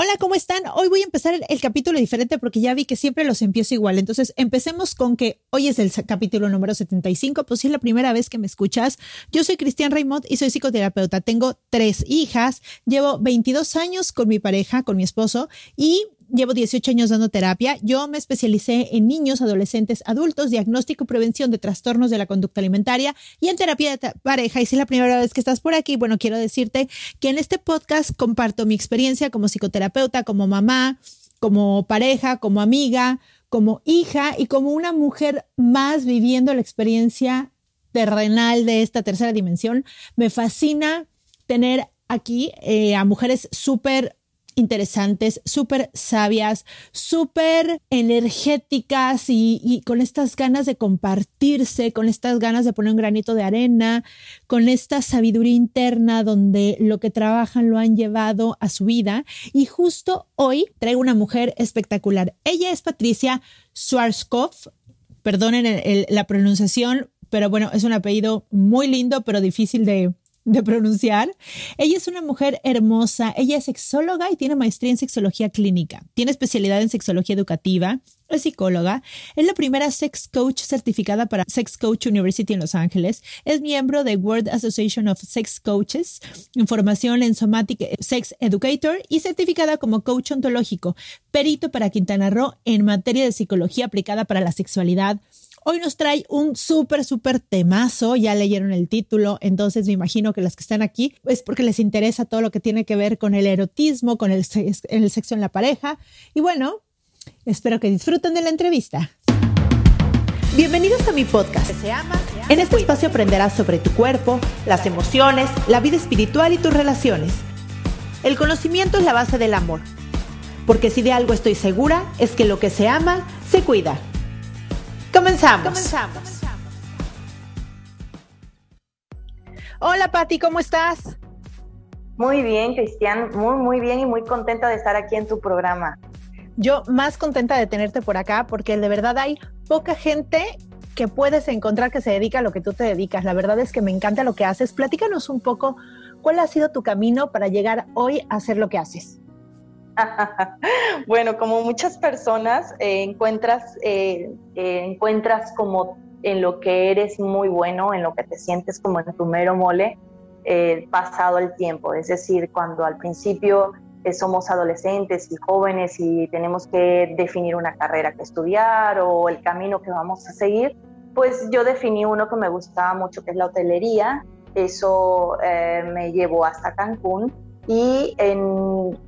Hola, ¿cómo están? Hoy voy a empezar el, capítulo diferente porque ya vi que siempre los empiezo igual. Entonces, empecemos con que hoy es el capítulo número 75. Pues si es la primera vez que me escuchas, yo soy Cristian Raymond y soy psicoterapeuta. Tengo tres hijas, llevo 22 años con mi pareja, con mi esposo y llevo 18 años dando terapia. Yo me especialicé en niños, adolescentes, adultos, diagnóstico y prevención de trastornos de la conducta alimentaria y en terapia de pareja. Y si es la primera vez que estás por aquí, bueno, quiero decirte que en este podcast comparto mi experiencia como psicoterapeuta, como mamá, como pareja, como amiga, como hija y como una mujer más viviendo la experiencia terrenal de esta tercera dimensión. Me fascina tener aquí eh, a mujeres súper interesantes, súper sabias, súper energéticas y, con estas ganas de compartirse, con estas ganas de poner un granito de arena, con esta sabiduría interna donde lo que trabajan lo han llevado a su vida. Y justo hoy traigo una mujer espectacular. Ella es Patricia Schwarzkopf. Perdonen la pronunciación, pero bueno, es un apellido muy lindo, pero difícil de, de pronunciar. Ella es una mujer hermosa, ella es sexóloga y tiene maestría en sexología clínica, tiene especialidad en sexología educativa, es psicóloga, es la primera sex coach certificada para Sex Coach University en Los Ángeles, es miembro de World Association of Sex Coaches, información en Somatic Sex Educator y certificada como coach ontológico, perito para Quintana Roo en materia de psicología aplicada para la sexualidad, Hoy nos trae un súper, súper temazo. Ya leyeron el título, entonces me imagino que las que están aquí es porque les interesa todo lo que tiene que ver con el erotismo, con el, el sexo en la pareja. Y bueno, espero que disfruten de la entrevista. Bienvenidos a mi podcast. Se ama, en este espacio aprenderás sobre tu cuerpo, las emociones, la vida espiritual y tus relaciones. El conocimiento es la base del amor. Porque si de algo estoy segura, es que lo que se ama, se cuida. Comenzamos. Comenzamos. Hola Patti, ¿cómo estás? Muy bien, Cristian, muy, muy bien y muy contenta de estar aquí en tu programa. Yo más contenta de tenerte por acá porque de verdad hay poca gente que puedes encontrar que se dedica a lo que tú te dedicas. La verdad es que me encanta lo que haces. Platícanos un poco cuál ha sido tu camino para llegar hoy a hacer lo que haces. bueno, como muchas personas, eh, encuentras, eh, eh, encuentras como en lo que eres muy bueno, en lo que te sientes como en tu mero mole, pasado el tiempo. Es decir, cuando al principio somos adolescentes y jóvenes y tenemos que definir una carrera que estudiar o el camino que vamos a seguir, pues yo definí uno que me gustaba mucho, que es la hotelería. Eso me llevó hasta Cancún y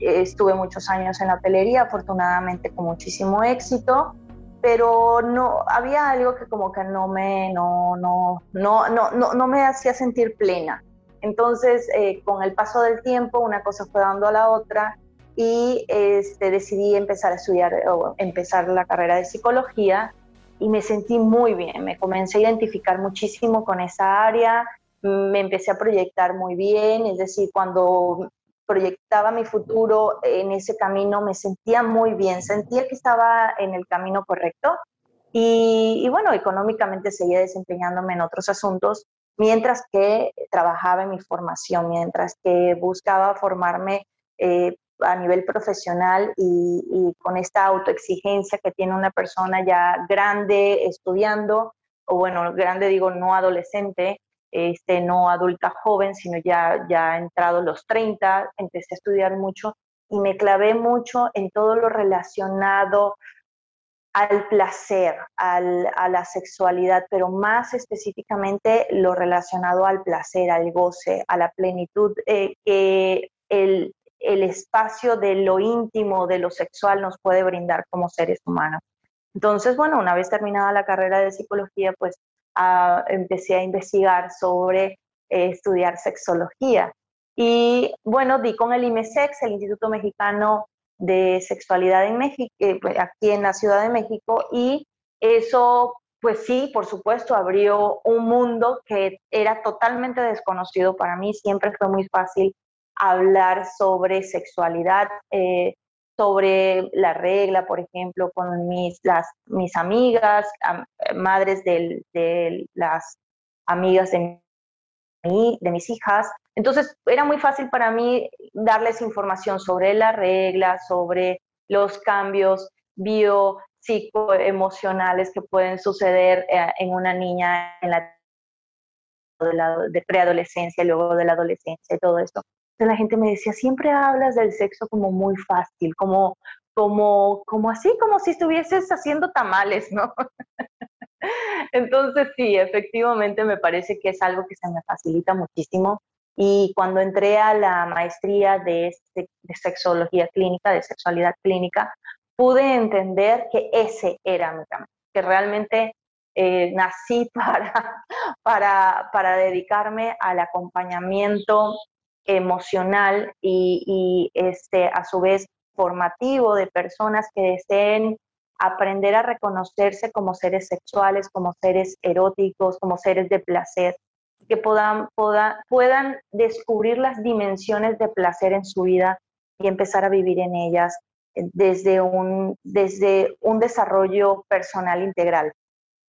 estuve muchos años en la hotelería, afortunadamente con muchísimo éxito, pero no había algo que como que no me, no, no, no, no, no, me hacía sentir plena. Entonces, eh, con el paso del tiempo, una cosa fue dando a la otra y este, decidí empezar a estudiar o empezar la carrera de psicología y me sentí muy bien, me comencé a identificar muchísimo con esa área, me empecé a proyectar muy bien, es decir, cuando proyectaba mi futuro en ese camino, me sentía muy bien, sentía que estaba en el camino correcto y, bueno, económicamente seguía desempeñándome en otros asuntos mientras que trabajaba en mi formación, mientras que buscaba formarme eh, a nivel profesional y, y, con esta autoexigencia que tiene una persona ya grande estudiando, o bueno, grande digo no adolescente, este, no adulta joven, sino ya, ya entrado los 30, empecé a estudiar mucho y me clavé mucho en todo lo relacionado al placer, al, a la sexualidad, pero más específicamente lo relacionado al placer, al goce, a la plenitud eh, que el, el espacio de lo íntimo, de lo sexual nos puede brindar como seres humanos. Entonces, bueno, una vez terminada la carrera de psicología, pues empecé a investigar sobre eh, estudiar sexología. Y bueno, di con el IMESEX, el Instituto Mexicano de Sexualidad en México, eh, pues, aquí en la Ciudad de México, y eso, pues sí, por supuesto, abrió un mundo que era totalmente desconocido para mí. Siempre fue muy fácil hablar sobre sexualidad, eh, sobre la regla, por ejemplo, con mis, las, mis amigas, madres de las amigas de, mí, de mis hijas. Entonces, era muy fácil para mí darles información sobre la regla, sobre los cambios bio psicoemocionales que pueden suceder eh, en una niña en la de, preadolescencia y luego de la adolescencia y todo esto la gente me decía, siempre hablas del sexo como muy fácil, como, como, como así, como si estuvieses haciendo tamales, ¿no? Entonces sí, efectivamente me parece que es algo que se me facilita muchísimo. Y cuando entré a la maestría de, este, de sexología clínica, de sexualidad clínica, pude entender que ese era mi camino, que realmente eh, nací para, para, para dedicarme al acompañamiento emocional y, este, a su vez formativo de personas que deseen aprender a reconocerse como seres sexuales, como seres eróticos, como seres de placer, que puedan, puedan descubrir las dimensiones de placer en su vida y empezar a vivir en ellas eh, desde un, desde un desarrollo personal integral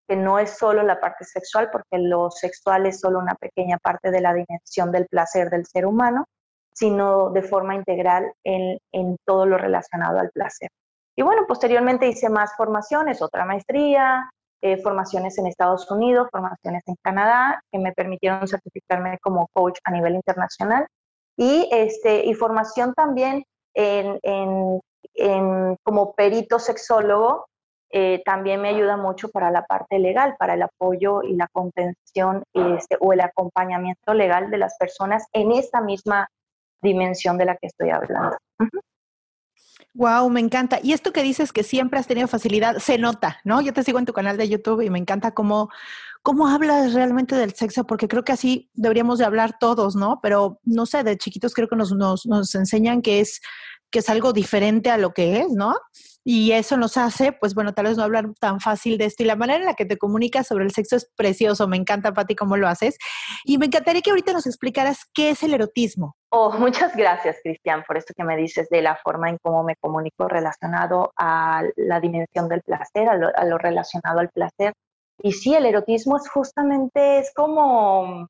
que no es solo la parte sexual, porque lo sexual es solo una pequeña parte de la dimensión del placer del ser humano, sino de forma integral en, todo lo relacionado al placer. Y bueno, posteriormente hice más formaciones, otra maestría, eh, formaciones en Estados Unidos, formaciones en Canadá, que me permitieron certificarme como coach a nivel internacional. Y, este, y formación también en, en, como perito sexólogo eh, también me ayuda mucho para la parte legal, para el apoyo y la contención este, o el acompañamiento legal de las personas en esta misma dimensión de la que estoy hablando. Wow, me encanta. Y esto que dices que siempre has tenido facilidad, se nota, ¿no? Yo te sigo en tu canal de YouTube y me encanta cómo, cómo hablas realmente del sexo, porque creo que así deberíamos de hablar todos, ¿no? Pero no sé, de chiquitos creo que nos, nos, nos enseñan que es, que es algo diferente a lo que es, ¿no? y eso nos hace, pues bueno, tal vez no hablar tan fácil de esto. Y la manera en la que te comunicas sobre el sexo es precioso. Me encanta, Pati, cómo lo haces. Y me encantaría que ahorita nos explicaras qué es el erotismo. Oh, muchas gracias, Cristian, por esto que me dices de la forma en cómo me comunico relacionado a la dimensión del placer, a lo, a lo relacionado al placer. Y sí, el erotismo es justamente, es como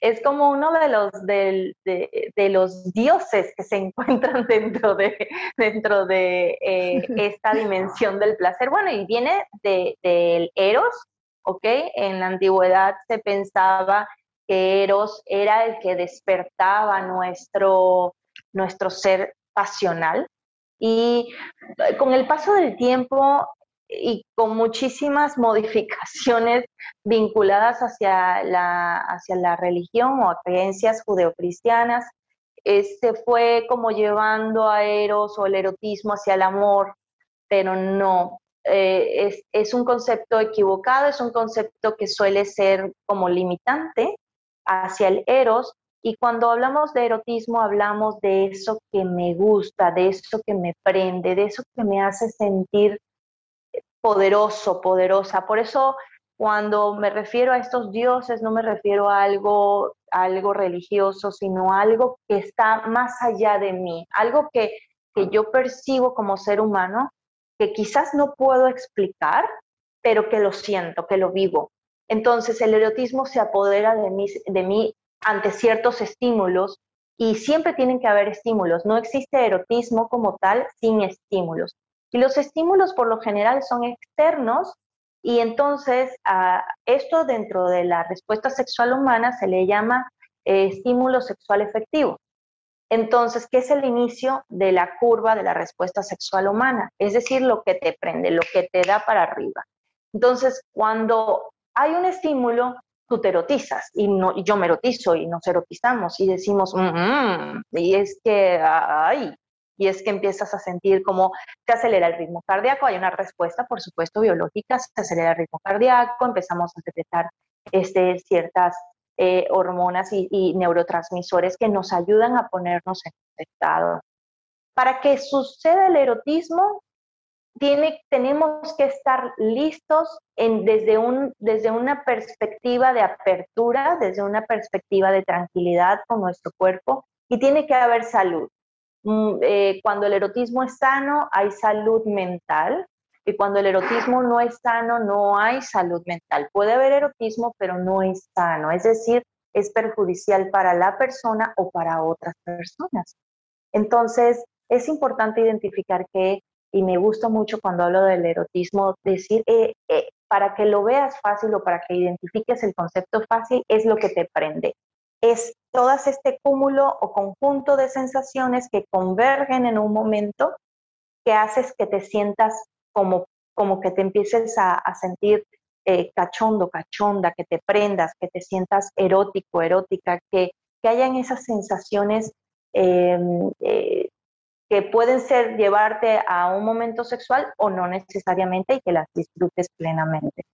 es como uno de los, de, de, los dioses que se encuentran dentro de, dentro de eh, esta dimensión del placer. Bueno, y viene del Eros, ¿ok? En la antigüedad se pensaba que Eros era el que despertaba nuestro, nuestro ser pasional. Y con el paso del tiempo, y con muchísimas modificaciones vinculadas hacia la, hacia la religión o a creencias judeocristianas. Se fue como llevando a Eros o el erotismo hacia el amor, pero no. Eh, es, es un concepto equivocado, es un concepto que suele ser como limitante hacia el Eros, y cuando hablamos de erotismo, hablamos de eso que me gusta, de eso que me prende, de eso que me hace sentir poderoso, poderosa. Por eso cuando me refiero a estos dioses no me refiero a algo, algo religioso, sino a algo que está más allá de mí, algo que, que yo percibo como ser humano, que quizás no puedo explicar, pero que lo siento, que lo vivo. Entonces el erotismo se apodera de mí, de mí ante ciertos estímulos y siempre tienen que haber estímulos. No existe erotismo como tal sin estímulos. Y los estímulos por lo general son externos y entonces a esto dentro de la respuesta sexual humana se le llama eh, estímulo sexual efectivo. Entonces, ¿qué es el inicio de la curva de la respuesta sexual humana? Es decir, lo que te prende, lo que te da para arriba. Entonces, cuando hay un estímulo, tú te erotizas y, no, yo me erotizo y nos erotizamos y decimos, mm, mm", y es que, ay, y es que empiezas a sentir cómo se acelera el ritmo cardíaco. Hay una respuesta, por supuesto, biológica, se acelera el ritmo cardíaco, empezamos a secretar este, ciertas eh, hormonas y, neurotransmisores que nos ayudan a ponernos en estado. Para que suceda el erotismo, tenemos que estar listos desde una perspectiva de apertura, desde una perspectiva de tranquilidad con nuestro cuerpo y tiene que haber salud. Mm, eh, cuando el erotismo es sano, hay salud mental. Y cuando el erotismo no es sano, no hay salud mental. Puede haber erotismo, pero no es sano. Es decir, es perjudicial para la persona o para otras personas. Entonces, es importante identificar que, y me gusta mucho cuando hablo del erotismo, decir, eh, eh, para que lo veas fácil o para que identifiques el concepto fácil, es lo que te prende es todo este cúmulo o conjunto de sensaciones que convergen en un momento que haces que te sientas como, como que te empieces a, sentir eh, cachondo, cachonda, que te prendas, que te sientas erótico, erótica, que, que hayan esas sensaciones em, eh, que pueden ser llevarte a un momento sexual o no necesariamente y que las disfrutes plenamente.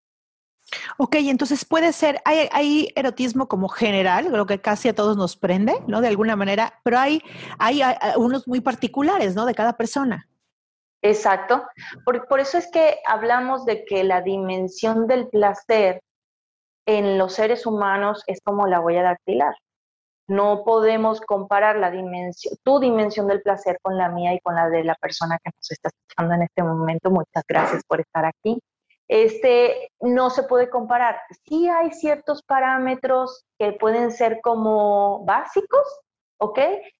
Ok, entonces puede ser, hay, erotismo como general, lo que casi a todos nos prende, ¿no? De alguna manera, pero hay, hay, unos muy particulares, ¿no? De cada persona. Exacto. Por, por, eso es que hablamos de que la dimensión del placer en los seres humanos es como la huella dactilar. No podemos comparar la dimensión, tu dimensión del placer con la mía y con la de la persona que nos está escuchando en este momento. Muchas gracias por estar aquí este, no se puede comparar. Sí hay ciertos parámetros que pueden ser como básicos, ¿ok?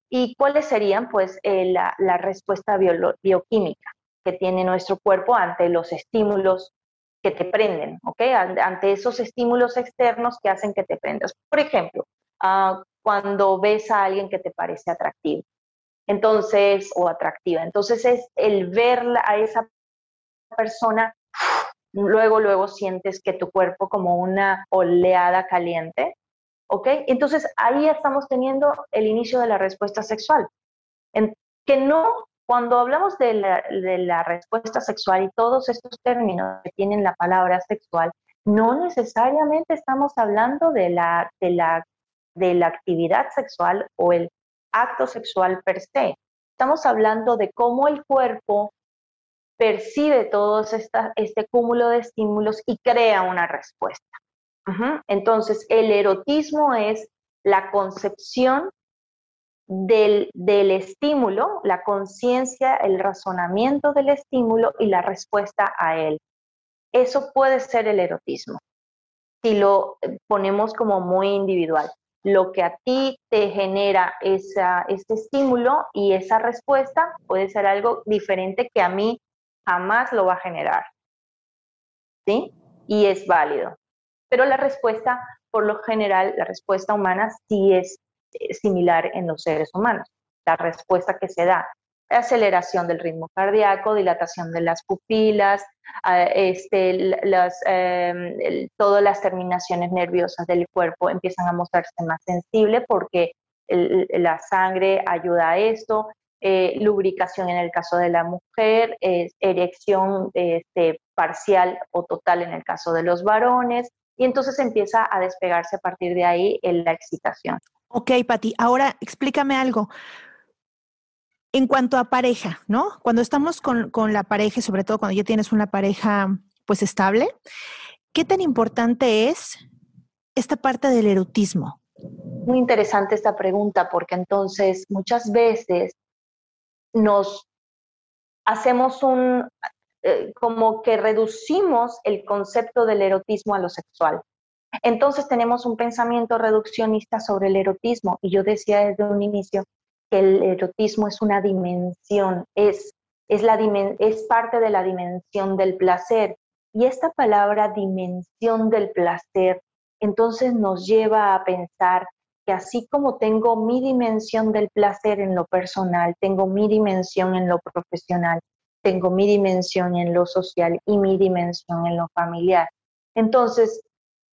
¿Y cuáles serían? Pues eh, la, respuesta bioquímica que tiene nuestro cuerpo ante los estímulos que te prenden, ¿ok? Ante esos estímulos externos que hacen que te prendas. Por ejemplo, ah, cuando ves a alguien que te parece atractivo, entonces, o atractiva, entonces es el ver a esa persona luego, luego sientes que tu cuerpo como una oleada caliente, ¿ok? Entonces ahí estamos teniendo el inicio de la respuesta sexual. Que no, cuando hablamos de la, de la respuesta sexual y todos estos términos que tienen la palabra sexual, no necesariamente estamos hablando de la, de la, de la actividad sexual o el acto sexual per se. Estamos hablando de cómo el cuerpo percibe todo este cúmulo de estímulos y crea una respuesta. Entonces, el erotismo es la concepción del, del estímulo, la conciencia, el razonamiento del estímulo y la respuesta a él. Eso puede ser el erotismo, si lo ponemos como muy individual. Lo que a ti te genera esa, ese estímulo y esa respuesta puede ser algo diferente que a mí jamás lo va a generar. ¿Sí? Y es válido. Pero la respuesta, por lo general, la respuesta humana sí es eh, similar en los seres humanos. La respuesta que se da, aceleración del ritmo cardíaco, dilatación de las pupilas, ah, este, las, em, todas las terminaciones nerviosas del cuerpo empiezan a mostrarse más sensible porque la sangre ayuda a esto, eh, lubricación en el caso de la mujer, erección este, parcial o total en el caso de los varones, y entonces empieza a despegarse a partir de ahí en la excitación. Ok, Pati, ahora explícame algo. En cuanto a pareja, ¿no? Cuando estamos con, con la pareja, sobre todo cuando ya tienes una pareja pues estable, ¿qué tan importante es esta parte del erotismo? Muy interesante esta pregunta porque entonces muchas veces nos hacemos un, eh, como que reducimos el concepto del erotismo a lo sexual. Entonces tenemos un pensamiento reduccionista sobre el erotismo y yo decía desde un inicio que el erotismo es una dimensión, es, es, la, es parte de la dimensión del placer. Y esta palabra dimensión del placer entonces nos lleva a pensar que así como tengo mi dimensión del placer en lo personal, tengo mi dimensión en lo profesional, tengo mi dimensión en lo social y mi dimensión en lo familiar. Entonces,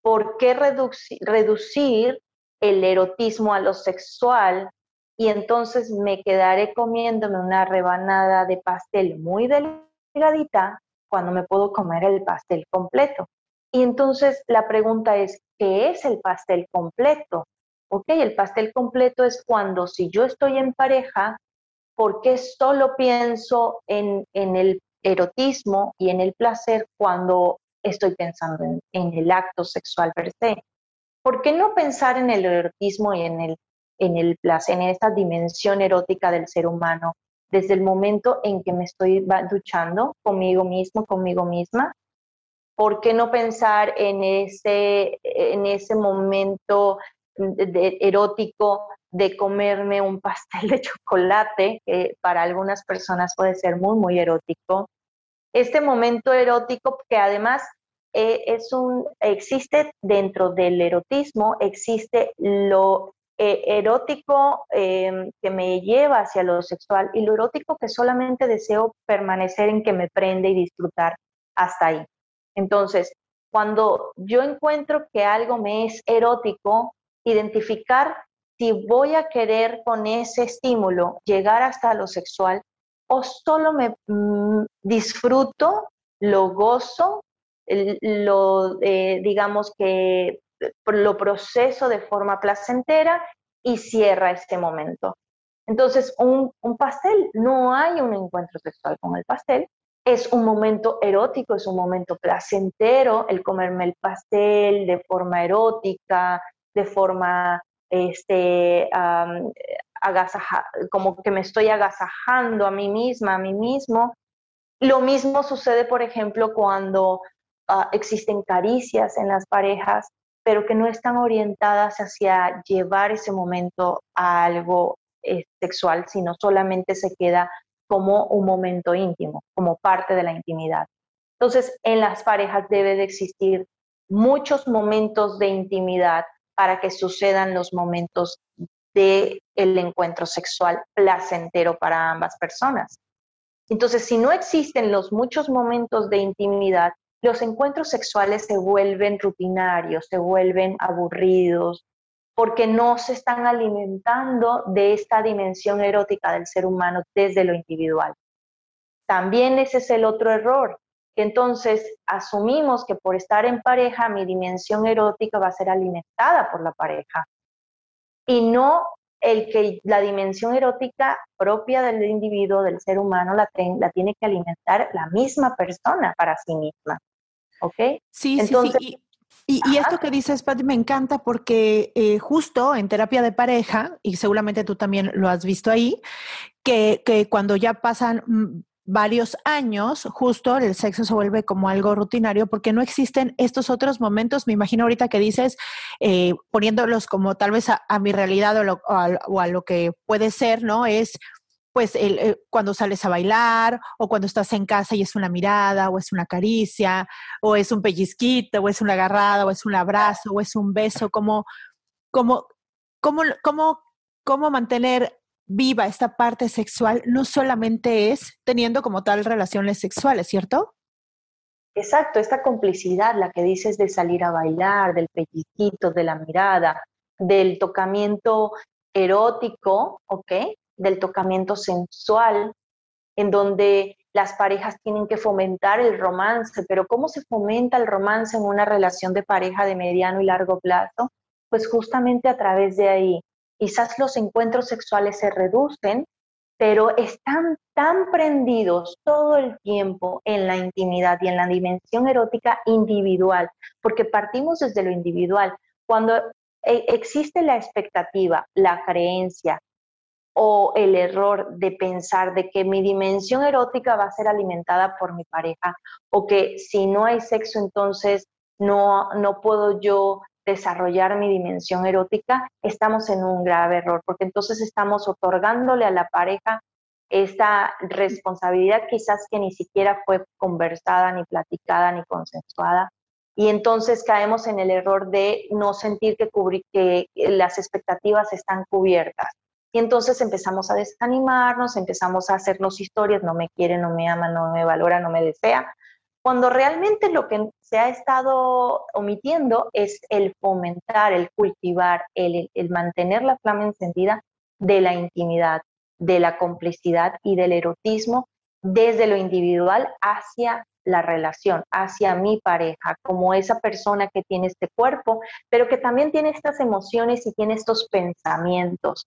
¿por qué reducir, el erotismo a lo sexual y entonces me quedaré comiéndome una rebanada de pastel muy delgadita cuando me puedo comer el pastel completo? Y entonces la pregunta es, ¿qué es el pastel completo? Ok, el pastel completo es cuando si yo estoy en pareja, ¿por qué solo pienso en, el erotismo y en el placer cuando estoy pensando en, en, el acto sexual per se? ¿Por qué no pensar en el erotismo y en el, en el placer, en esta dimensión erótica del ser humano desde el momento en que me estoy duchando conmigo mismo, conmigo misma? ¿Por qué no pensar en ese, en ese momento erótico de comerme un pastel de chocolate, que para algunas personas puede ser muy, muy erótico. Este momento erótico que además eh, es un, existe dentro del erotismo, existe lo eh, erótico em, que me lleva hacia lo sexual y lo erótico que solamente deseo permanecer en que me prende y disfrutar hasta ahí. Entonces, cuando yo encuentro que algo me es erótico, identificar si voy a querer con ese estímulo llegar hasta lo sexual o solo me mm, disfruto, lo gozo, lo eh, digamos que lo proceso de forma placentera y cierra este momento. Entonces, un, un pastel, no hay un encuentro sexual con el pastel, es un momento erótico, es un momento placentero el comerme el pastel de forma erótica, de forma este, como que me estoy agasajando a mí misma, a mí mismo. Lo mismo sucede, por ejemplo, cuando ah, existen caricias en las parejas, pero que no están orientadas hacia llevar ese momento a algo eh, sexual, sino solamente se queda como un momento íntimo, como parte de la intimidad. Entonces, en las parejas debe de existir muchos momentos de intimidad para que sucedan los momentos del el encuentro sexual placentero para ambas personas. Entonces, si no existen los muchos momentos de intimidad, los encuentros sexuales se vuelven rutinarios, se vuelven aburridos, porque no se están alimentando de esta dimensión erótica del ser humano desde lo individual. También ese es el otro error, entonces asumimos que por estar en pareja mi dimensión erótica va a ser alimentada por la pareja y no el que la dimensión erótica propia del individuo, del ser humano, la, la tiene que alimentar la misma persona para sí misma. ¿Ok? Sí, Entonces, sí, sí. Y, esto que dices, Pat, me encanta porque eh, justo en terapia de pareja, y seguramente tú también lo has visto ahí, que, que cuando ya pasan mm, varios años, justo el sexo se vuelve como algo rutinario porque no existen estos otros momentos. Me imagino ahorita que dices, eh, poniéndolos como tal vez a, mi realidad o, a, lo que puede ser, ¿no? Es pues el, eh, cuando sales a bailar o cuando estás en casa y es una mirada o es una caricia o es un pellizquito o es una agarrada o es un abrazo o es un beso, como, como, como, como, cómo mantener viva esta parte sexual no solamente es teniendo como tal relaciones sexuales, ¿cierto? Exacto, esta complicidad, la que dices de salir a bailar, del pellizquito, de la mirada, del tocamiento erótico, ¿ok? Del tocamiento sensual, en donde las parejas tienen que fomentar el romance, pero ¿cómo se fomenta el romance en una relación de pareja de mediano y largo plazo? Pues justamente a través de ahí, quizás los encuentros sexuales se reducen, pero están tan prendidos todo el tiempo en la intimidad y en la dimensión erótica individual, porque partimos desde lo individual. Cuando e, existe la expectativa, la creencia o el error de pensar de que mi dimensión erótica va a ser alimentada por mi pareja o que si no hay sexo entonces no, no puedo yo desarrollar mi dimensión erótica, estamos en un grave error, porque entonces estamos otorgándole a la pareja esta responsabilidad quizás que ni siquiera fue conversada, ni platicada, ni consensuada. Y entonces caemos en el error de no sentir que, que las expectativas están cubiertas. Y entonces empezamos a desanimarnos, empezamos a hacernos historias, no me quiere, no me ama, no me valora, no me desea, cuando realmente lo que se ha estado omitiendo es el fomentar, el cultivar, el, mantener la flama encendida de la intimidad, de la complicidad y del erotismo desde lo individual hacia la relación, hacia mi pareja, como esa persona que tiene este cuerpo, pero que también tiene estas emociones y tiene estos pensamientos.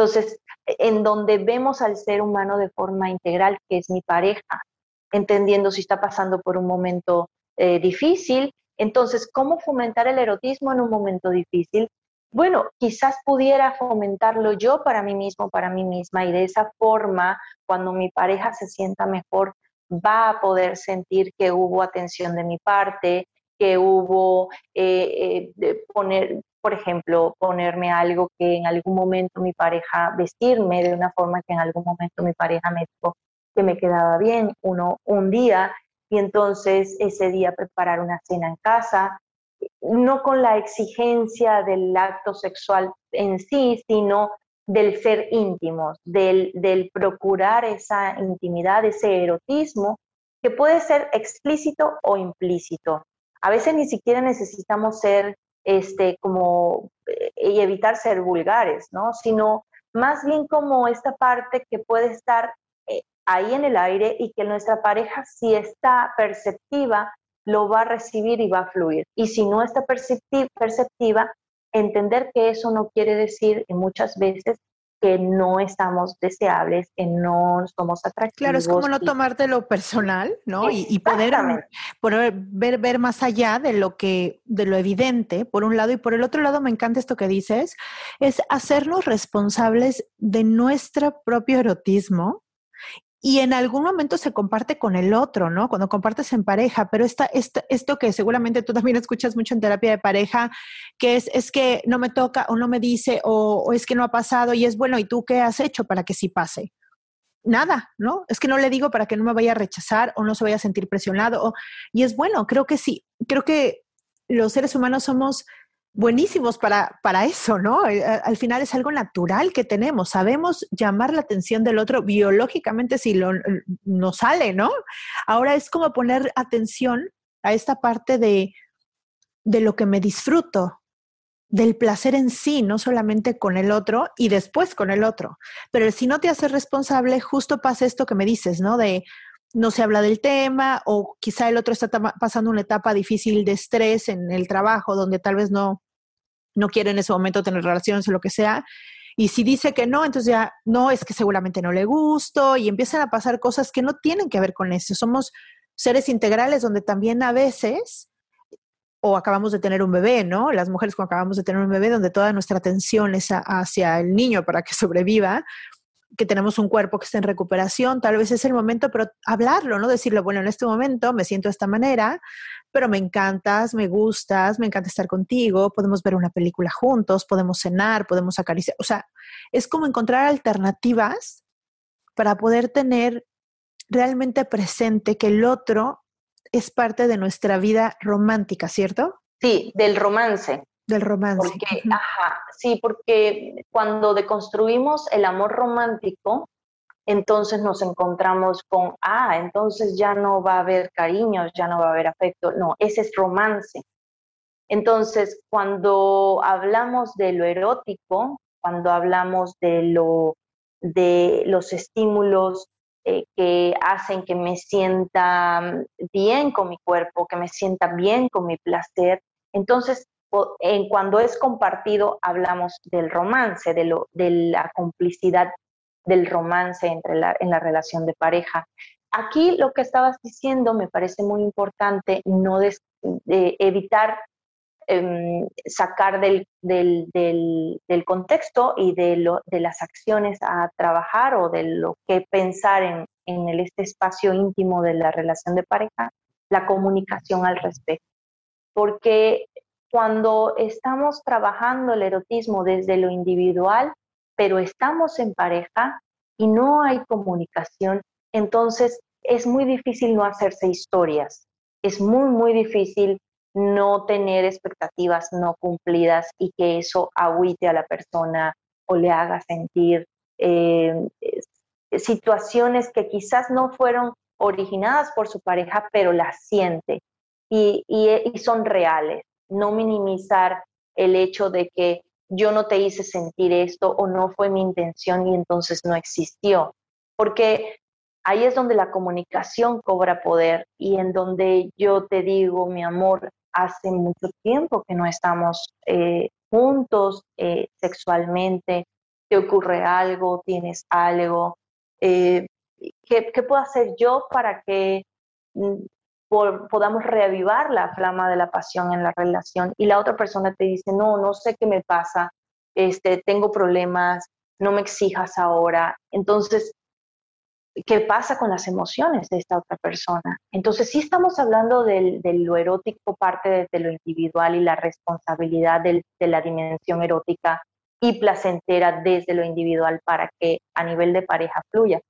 Entonces, en donde vemos al ser humano de forma integral, que es mi pareja, entendiendo si está pasando por un momento eh, difícil. Entonces, ¿cómo fomentar el erotismo en un momento difícil? bueno, quizás pudiera fomentarlo yo para mí mismo, para mí misma, y de esa forma, cuando mi pareja se sienta mejor, va a poder sentir que hubo atención de mi parte, que hubo eh, eh, poner, por ejemplo, ponerme algo que en algún momento mi pareja, vestirme de una forma que en algún momento mi pareja me dijo que me quedaba bien uno, un día, y entonces ese día preparar una cena en casa, no con la exigencia del acto sexual en sí, sino del ser íntimos, del, procurar esa intimidad, ese erotismo, que puede ser explícito o implícito. A veces ni siquiera necesitamos ser este, como eh, y evitar ser vulgares, ¿no? Sino más bien como esta parte que puede estar eh, ahí en el aire y que nuestra pareja, si está perceptiva, lo va a recibir y va a fluir. Y si no está perceptiva, entender que eso no quiere decir muchas veces que no estamos deseables, que no somos atractivos. Claro, es como no tomártelo personal, ¿no? Y, poder, ver, ver más allá de lo que, de lo evidente, por un lado, y por el otro lado me encanta esto que dices, es hacernos responsables de nuestro propio erotismo y en algún momento se comparte con el otro, ¿no? Cuando compartes en pareja, pero esta, esto que seguramente tú también escuchas mucho en terapia de pareja, que es, es que no me toca o no me dice o, es que no ha pasado y es bueno, ¿y tú qué has hecho para que sí pase? Nada, ¿no? Es que no le digo para que no me vaya a rechazar o no se vaya a sentir presionado. y es bueno, creo que sí, creo que los seres humanos somos buenísimos para, para eso, ¿no? Eh, al final es algo natural que tenemos, sabemos llamar la atención del otro biológicamente si lo, nos sale, ¿no? Ahora es como poner atención a esta parte de, de lo que me disfruto, del placer en sí, no solamente con el otro y después con el otro. Pero si no te haces responsable, justo pasa esto que me dices, ¿no? De, no se habla del tema o quizá el otro está pasando una etapa difícil de estrés en el trabajo donde tal vez no, no quiere en ese momento tener relaciones o lo que sea. Y si dice que no, entonces ya no, es que seguramente no le gusto y empiezan a pasar cosas que no tienen que ver con eso. Somos seres integrales donde también a veces, o acabamos de tener un bebé, ¿no? Las mujeres cuando acabamos de tener un bebé donde toda nuestra atención es hacia el niño para que sobreviva, que tenemos un cuerpo que está en recuperación, tal vez es el momento, pero hablarlo, ¿no? Decirle, bueno, en este momento me siento de esta manera, pero me encantas, me gustas, me encanta estar contigo, podemos ver una película juntos, podemos cenar, podemos acariciar, o sea, es como encontrar alternativas para poder tener realmente presente que el otro es parte de nuestra vida romántica, ¿cierto? Sí, del romance. Del romance. Porque, ajá, sí, porque cuando deconstruimos el amor romántico, entonces nos encontramos con, ah, entonces ya no va a haber cariños, ya no va a haber afecto. No, ese es romance. Entonces, cuando hablamos de lo erótico, cuando hablamos de, lo, de los estímulos eh, que hacen que me sienta bien con mi cuerpo, que me sienta bien con mi placer, entonces en cuando es compartido hablamos del romance, de, lo, de la complicidad del romance entre la, en la relación de pareja. Aquí lo que estabas diciendo me parece muy importante, no de, evitar em, sacar del, del, del, contexto y de, lo, de las acciones a trabajar o de lo que pensar en, en el, este espacio íntimo de la relación de pareja, la comunicación al respecto. Porque cuando estamos trabajando el erotismo desde lo individual, pero estamos en pareja y no hay comunicación, entonces es muy difícil no hacerse historias, es muy, muy difícil no tener expectativas no cumplidas y que eso agüite a la persona o le haga sentir eh, situaciones que quizás no fueron originadas por su pareja, pero las siente y, y son reales. No minimizar el hecho de que yo no te hice sentir esto o no fue mi intención y entonces no existió. Porque ahí es donde la comunicación cobra poder y en donde yo te digo, mi amor, hace mucho tiempo que no estamos eh, juntos eh, sexualmente, te ocurre algo, tienes algo, eh, ¿qué, puedo hacer yo para que mm, podamos reavivar la flama de la pasión en la relación? Y la otra persona te dice, no, no sé qué me pasa, este, tengo problemas, no me exijas ahora. Entonces, qué pasa con las emociones de esta otra persona. Entonces, sí estamos hablando de lo erótico, parte de, lo individual y la responsabilidad de la dimensión erótica y placentera desde lo individual para que a nivel de pareja fluya.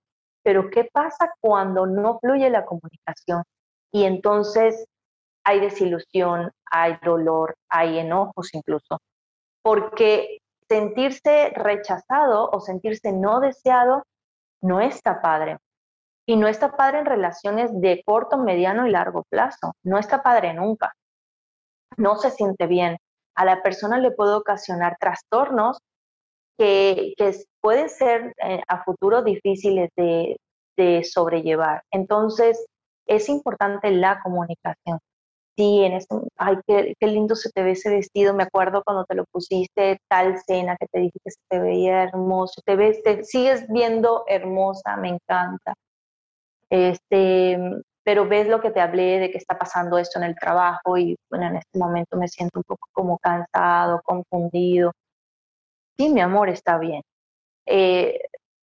Pero, ¿qué pasa cuando no fluye la comunicación? Y entonces hay desilusión, hay dolor, hay enojos incluso. Porque sentirse rechazado o sentirse no deseado no está padre. Y no está padre en relaciones de corto, mediano y largo plazo. No está padre nunca. No se siente bien. A la persona le puede ocasionar trastornos que, pueden ser eh, a futuro difíciles de, sobrellevar. Entonces, es importante la comunicación. Sí, en este, ay, qué, qué, lindo se te ve ese vestido, me acuerdo cuando te lo pusiste, tal cena que te dije que se te veía hermoso, te ves, te sigues viendo hermosa, me encanta. Este, pero ves lo que te hablé de que está pasando esto en el trabajo y bueno, en este momento me siento un poco como cansado, confundido. Sí, mi amor, está bien. Eh,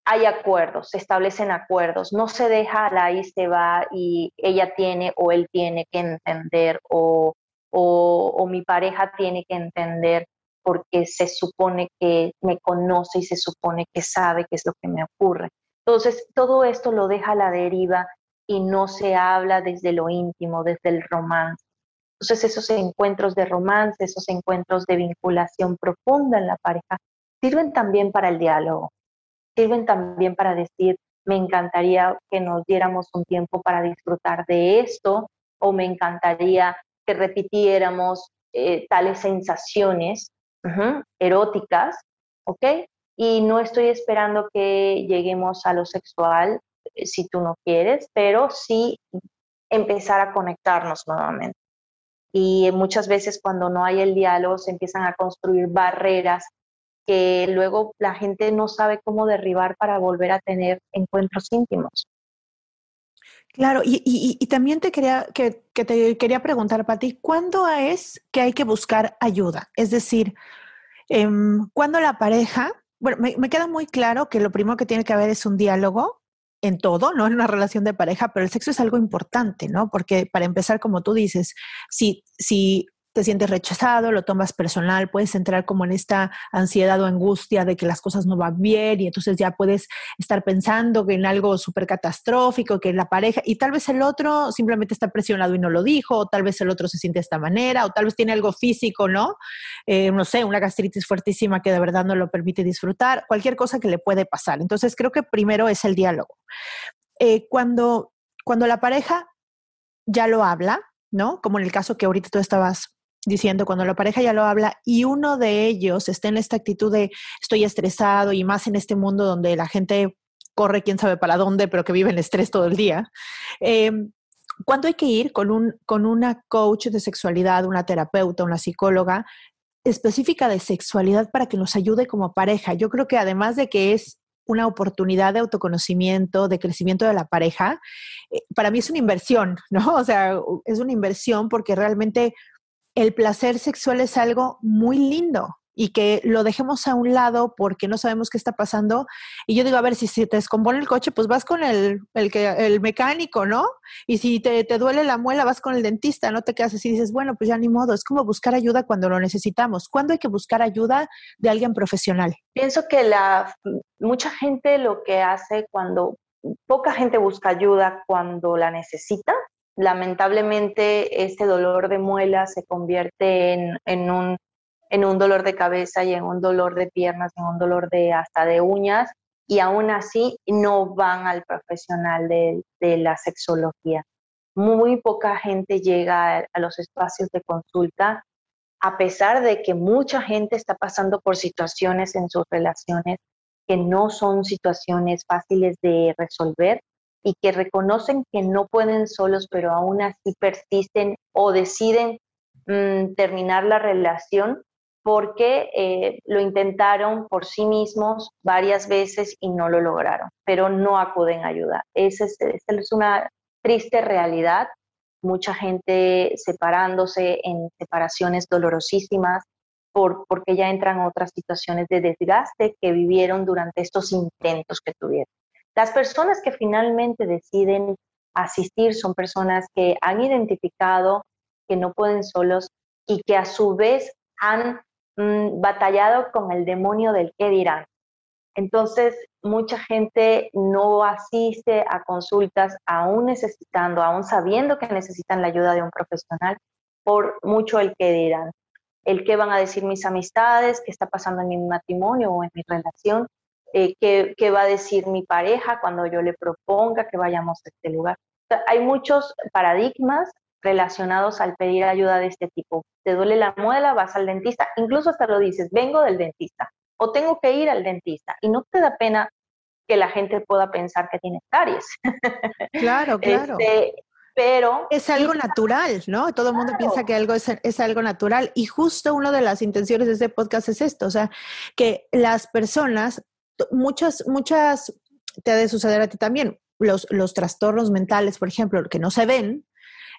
hay acuerdos, se establecen acuerdos, no se deja la y se va y ella tiene o él tiene que entender o, o, mi pareja tiene que entender porque se supone que me conoce y se supone que sabe qué es lo que me ocurre. Entonces, todo esto lo deja a la deriva y no se habla desde lo íntimo, desde el romance. Entonces, esos encuentros de romance, esos encuentros de vinculación profunda en la pareja, sirven también para el diálogo sirven también para decir, me encantaría que nos diéramos un tiempo para disfrutar de esto o me encantaría que repitiéramos eh, tales sensaciones eróticas, ¿ok? Y no estoy esperando que lleguemos a lo sexual eh, si tú no quieres, pero sí empezar a conectarnos nuevamente. Y muchas veces cuando no hay el diálogo se empiezan a construir barreras que luego la gente no sabe cómo derribar para volver a tener encuentros íntimos. Claro, y, también te quería, que, te quería preguntar, Pati, ¿cuándo es que hay que buscar ayuda? Es decir, eh, cuando la pareja, bueno, me, me, queda muy claro que lo primero que tiene que haber es un diálogo en todo, no en una relación de pareja, pero el sexo es algo importante, ¿no? Porque para empezar, como tú dices, si, si te sientes rechazado, lo tomas personal, puedes entrar como en esta ansiedad o angustia de que las cosas no van bien y entonces ya puedes estar pensando en algo súper catastrófico, que la pareja, y tal vez el otro simplemente está presionado y no lo dijo, o tal vez el otro se siente de esta manera, o tal vez tiene algo físico, ¿no? Eh, no sé, una gastritis fuertísima que de verdad no lo permite disfrutar, cualquier cosa que le puede pasar. Entonces creo que primero es el diálogo. Eh, cuando, cuando la pareja ya lo habla, ¿no? Como en el caso que ahorita tú estabas diciendo cuando la pareja ya lo habla y uno de ellos está en esta actitud de estoy estresado y más en este mundo donde la gente corre quién sabe para dónde, pero que vive en estrés todo el día. Eh, ¿Cuándo hay que ir con, un, con una coach de sexualidad, una terapeuta, una psicóloga específica de sexualidad para que nos ayude como pareja? Yo creo que además de que es una oportunidad de autoconocimiento, de crecimiento de la pareja, eh, para mí es una inversión, ¿no? O sea, es una inversión porque realmente el placer sexual es algo muy lindo y que lo dejemos a un lado porque no sabemos qué está pasando. Y yo digo, a ver, si se te descompone el coche, pues vas con el, el, que, el mecánico, ¿no? Y si te, te, duele la muela, vas con el dentista, no te quedas así y dices, bueno, pues ya ni modo. Es como buscar ayuda cuando lo necesitamos. ¿Cuándo hay que buscar ayuda de alguien profesional? Pienso que la, mucha gente lo que hace cuando, poca gente busca ayuda cuando la necesita. Lamentablemente, este dolor de muela se convierte en, en un en un dolor de cabeza y en un dolor de piernas, en un dolor de hasta de uñas, y aún así no van al profesional de, la sexología. Muy poca gente llega a, los espacios de consulta, a pesar de que mucha gente está pasando por situaciones en sus relaciones que no son situaciones fáciles de resolver y que reconocen que no pueden solos, pero aún así persisten o deciden mm, terminar la relación porque eh, lo intentaron por sí mismos varias veces y no lo lograron, pero no acuden a ayuda. Esa es, es una triste realidad. Mucha gente separándose en separaciones dolorosísimas por, porque ya entran otras situaciones de desgaste que vivieron durante estos intentos que tuvieron. Las personas que finalmente deciden asistir son personas que han identificado que no pueden solos y que a su vez han Mm, batallado con el demonio del qué dirán. Entonces, mucha gente no asiste a consultas aún necesitando, aún sabiendo que necesitan la ayuda de un profesional por mucho el qué dirán. El qué van a decir mis amistades, qué está pasando en mi matrimonio o en mi relación, eh, qué, qué, va a decir mi pareja cuando yo le proponga que vayamos a este lugar. hay muchos paradigmas relacionados al pedir ayuda de este tipo. Te duele la muela, vas al dentista, incluso hasta lo dices, vengo del dentista o tengo que ir al dentista y no te da pena que la gente pueda pensar que tienes caries. Claro, claro. Este, pero es algo natural, ¿no? Todo el mundo piensa que algo es, es, algo natural y justo una de las intenciones de este podcast es esto, o sea, que las personas, muchas, muchas, te ha de suceder a ti también, los, los trastornos mentales, por ejemplo, que no se ven,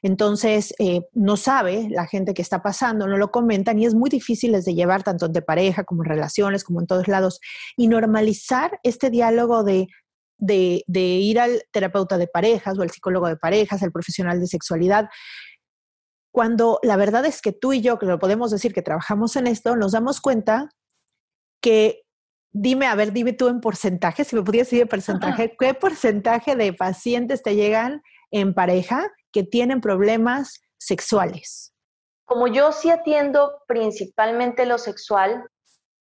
entonces, eh, no sabe la gente que está pasando, no lo comentan y es muy difícil de llevar tanto de pareja como en relaciones, como en todos lados. Y normalizar este diálogo de, de, de ir al terapeuta de parejas o al psicólogo de parejas, al profesional de sexualidad, cuando la verdad es que tú y yo, que lo podemos decir que trabajamos en esto, nos damos cuenta que dime, a ver, dime tú en porcentaje, si me pudieras decir en porcentaje, ¿qué porcentaje de pacientes te llegan en pareja que tienen problemas sexuales? Como yo sí atiendo principalmente lo sexual,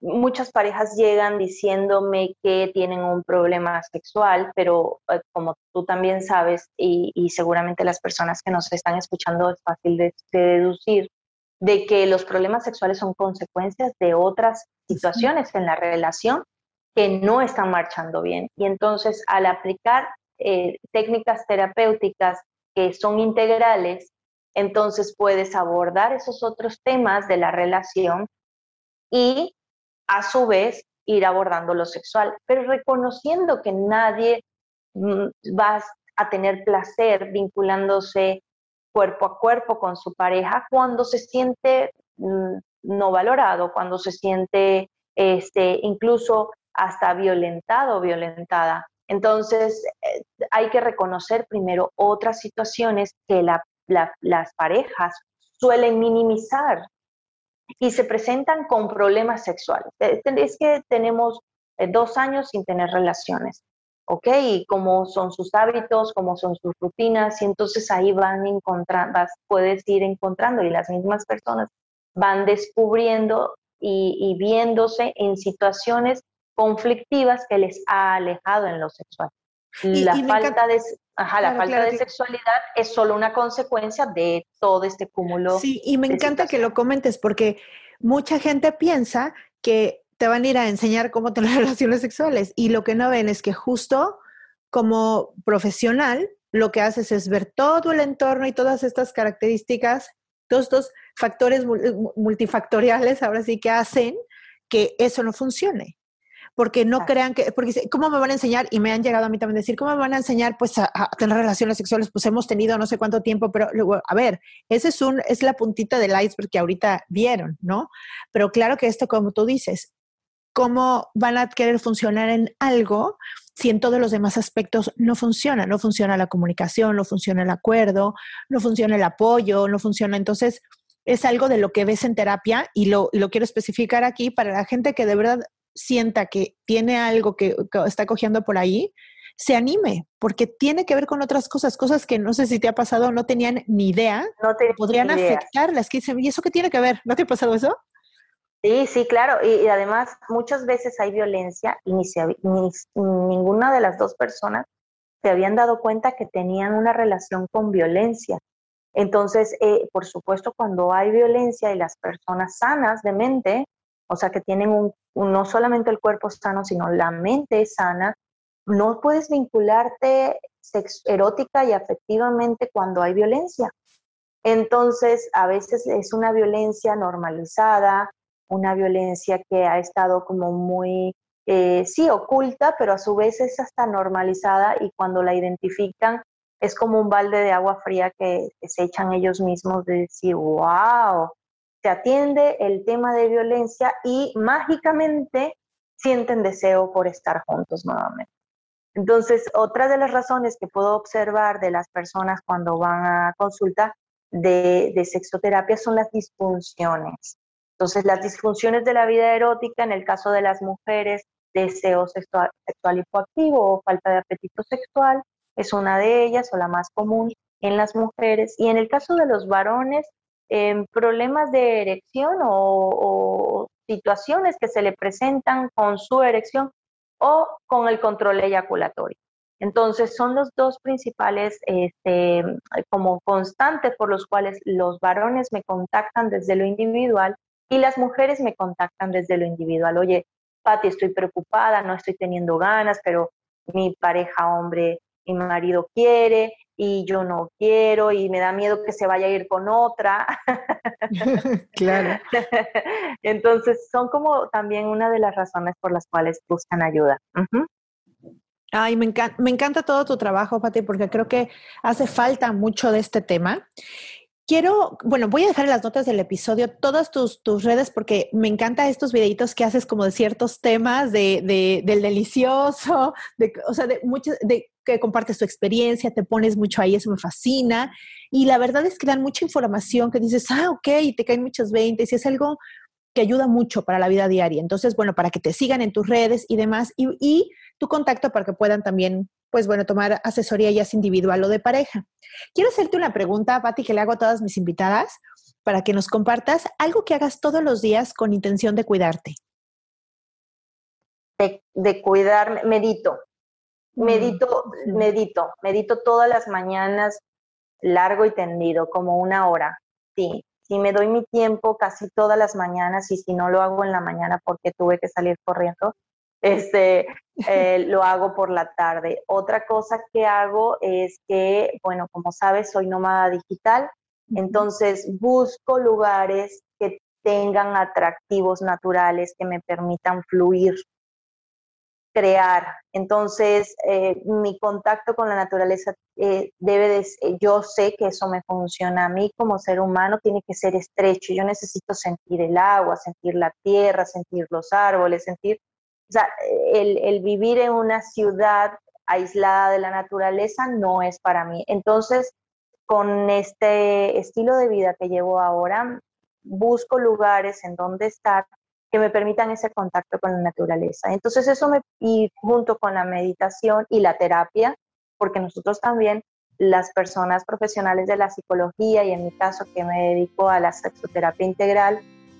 muchas parejas llegan diciéndome que tienen un problema sexual, pero eh, como tú también sabes y, seguramente las personas que nos están escuchando es fácil de, deducir de que los problemas sexuales son consecuencias de otras situaciones en la relación que no están marchando bien. Y entonces al aplicar eh, técnicas terapéuticas que son integrales, entonces puedes abordar esos otros temas de la relación y a su vez ir abordando lo sexual, pero reconociendo que nadie mm, va a tener placer vinculándose cuerpo a cuerpo con su pareja cuando se siente mm, no valorado, cuando se siente este, incluso hasta violentado o violentada. Entonces, eh, hay que reconocer primero otras situaciones que las parejas suelen minimizar y se presentan con problemas sexuales. Es que tenemos eh, dos años sin tener relaciones, ¿ok? Y cómo son sus hábitos, cómo son sus rutinas, y entonces ahí van encontrando, puedes ir encontrando y las mismas personas van descubriendo y viéndose en situaciones conflictivas que les ha alejado en lo sexual. la falta, de, la falta de sexualidad es solo una consecuencia de todo este cúmulo. Sí, y me encanta que lo comentes porque mucha gente piensa que te van a ir a enseñar cómo tener relaciones sexuales y lo que no ven es que justo como profesional lo que haces es ver todo el entorno y todas estas características, todos estos factores multifactoriales ahora sí que hacen que eso no funcione porque no crean que, porque ¿cómo me van a enseñar? Y me han llegado a mí también a decir, ¿cómo me van a enseñar pues a, tener relaciones sexuales? Pues hemos tenido no sé cuánto tiempo, pero luego, a ver, ese es un, es la puntita del iceberg que ahorita vieron, ¿no? Pero claro que esto, como tú dices, ¿cómo van a querer funcionar en algo si en todos los demás aspectos no funciona? No funciona la comunicación, no funciona el acuerdo, no funciona el apoyo, no funciona. Entonces, es algo de lo que ves en terapia y lo, lo quiero especificar aquí para la gente que de verdad sienta que tiene algo que, está cogiendo por ahí, se anime, porque tiene que ver con otras cosas, cosas que no sé si te ha pasado, no tenían ni idea, no podrían afectarlas. Que ¿y eso qué tiene que ver? ¿No te ha pasado eso? Sí, sí, claro. Y, además, muchas veces hay violencia y ni, ni, ninguna de las dos personas se habían dado cuenta que tenían una relación con violencia. Entonces, eh, por supuesto, cuando hay violencia y las personas sanas de mente, o sea, que tienen un, no solamente el cuerpo sano, sino la mente sana, no puedes vincularte erótica y afectivamente cuando hay violencia. Entonces, a veces es una violencia normalizada, una violencia que ha estado como muy, eh, sí, oculta, pero a su vez es hasta normalizada y cuando la identifican es como un balde de agua fría que, que se echan ellos mismos de decir, wow, se atiende el tema de violencia y mágicamente sienten deseo por estar juntos nuevamente. Entonces, otra de las razones que puedo observar de las personas cuando van a consulta de, sexoterapia son las disfunciones. Entonces, las disfunciones de la vida erótica, en el caso de las mujeres, deseo sexual, sexual hipoactivo o falta de apetito sexual, es una de ellas o la más común en las mujeres. Y en el caso de los varones, problemas de erección o, situaciones que se le presentan con su erección o con el control eyaculatorio. Entonces, son los dos principales este, como constantes por los cuales los varones me contactan desde lo individual y las mujeres me contactan desde lo individual. Oye, Pati, estoy preocupada, no estoy teniendo ganas, pero mi pareja hombre, mi marido quiere, y yo no quiero y me da miedo que se vaya a ir con otra. claro. Entonces, son como también una de las razones por las cuales buscan ayuda. Ay, me encanta, me encanta todo tu trabajo, Pati, porque creo que hace falta mucho de este tema. Quiero, bueno, voy a dejar en las notas del episodio todas tus, tus redes porque me encanta estos videitos que haces como de ciertos temas, de, de del delicioso, de, o sea, de muchos, de que compartes tu experiencia, te pones mucho ahí, eso me fascina. Y la verdad es que dan mucha información que dices, ah, ok, y te caen muchas 20, y es algo que ayuda mucho para la vida diaria. Entonces, bueno, para que te sigan en tus redes y demás, y, y tu contacto para que puedan también, pues bueno, tomar asesoría ya sea individual o de pareja. Quiero hacerte una pregunta, Patti, que le hago a todas mis invitadas, para que nos compartas algo que hagas todos los días con intención de cuidarte. De, de cuidar, medito. Medito, medito, medito todas las mañanas, largo y tendido, como una hora. Sí, sí me doy mi tiempo casi todas las mañanas y si no lo hago en la mañana porque tuve que salir corriendo, este, eh, lo hago por la tarde. Otra cosa que hago es que, bueno, como sabes, soy nómada digital, entonces busco lugares que tengan atractivos naturales que me permitan fluir crear. Entonces, eh, mi contacto con la naturaleza eh, debe de, eh, yo sé que eso me funciona a mí como ser humano, tiene que ser estrecho. Yo necesito sentir el agua, sentir la tierra, sentir los árboles, sentir, o sea, el, el vivir en una ciudad aislada de la naturaleza no es para mí. Entonces, con este estilo de vida que llevo ahora, busco lugares en donde estar que me permitan ese contacto con la naturaleza. Entonces eso me, y junto con la meditación y la terapia, porque nosotros también, las personas profesionales de la psicología y en mi caso que me dedico a la sexoterapia integral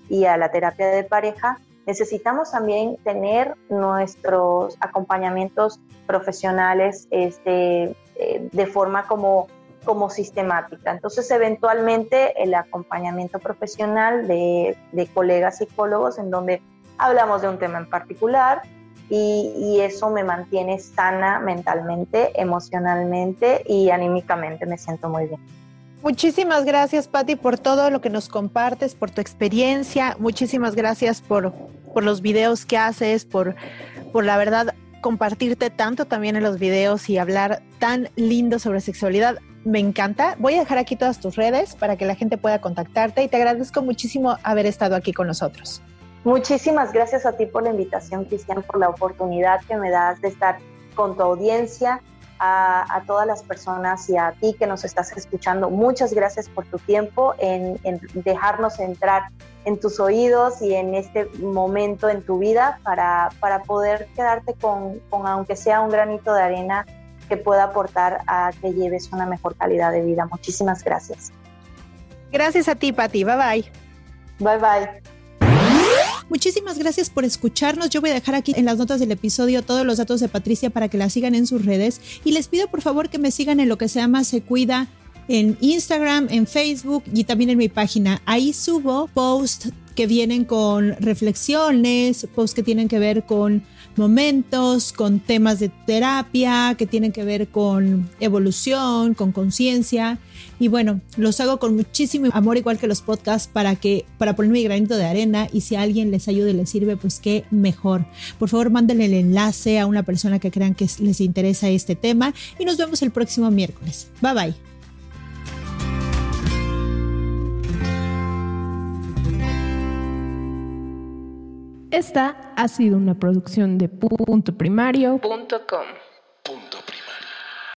y a la terapia de pareja, necesitamos también tener nuestros acompañamientos profesionales este, eh, de forma como como sistemática. Entonces, eventualmente, el acompañamiento profesional de, colegas psicólogos en donde hablamos de un tema en particular y, eso me mantiene sana mentalmente, emocionalmente y anímicamente. Me siento muy bien. Muchísimas gracias, Patti, por todo lo que nos compartes, por tu experiencia. Muchísimas gracias por los videos que haces, por, por la verdad compartirte tanto también en los videos y hablar tan lindo sobre sexualidad. Me encanta. Voy a dejar aquí todas tus redes para que la gente pueda contactarte y te agradezco muchísimo haber estado aquí con nosotros. Muchísimas gracias a ti por la invitación, Cristian, por la oportunidad que me das de estar con tu audiencia, a, todas las personas y a ti que nos estás escuchando. Muchas gracias por tu tiempo en, dejarnos entrar en tus oídos y en este momento en tu vida para, para poder quedarte con, con, aunque sea un granito de arena, que pueda aportar a que lleves una mejor calidad de vida. Muchísimas gracias. Gracias a ti, Pati. Bye bye. Bye bye. Muchísimas gracias por escucharnos. Yo voy a dejar aquí en las notas del episodio todos los datos de Patricia para que la sigan en sus redes y les pido por favor que me sigan en lo que se llama Se Cuida en Instagram, en Facebook y también en mi página. Ahí subo posts que vienen con reflexiones, posts que tienen que ver con momentos, con temas de terapia, que tienen que ver con evolución, con conciencia. Y bueno, los hago con muchísimo amor, igual que los podcasts, para que, para poner mi granito de arena. Y si a alguien les ayuda y les sirve, pues qué mejor. Por favor, mándenle el enlace a una persona que crean que les interesa este tema. Y nos vemos el próximo miércoles. Bye bye. Esta ha sido una producción de punto primario.com.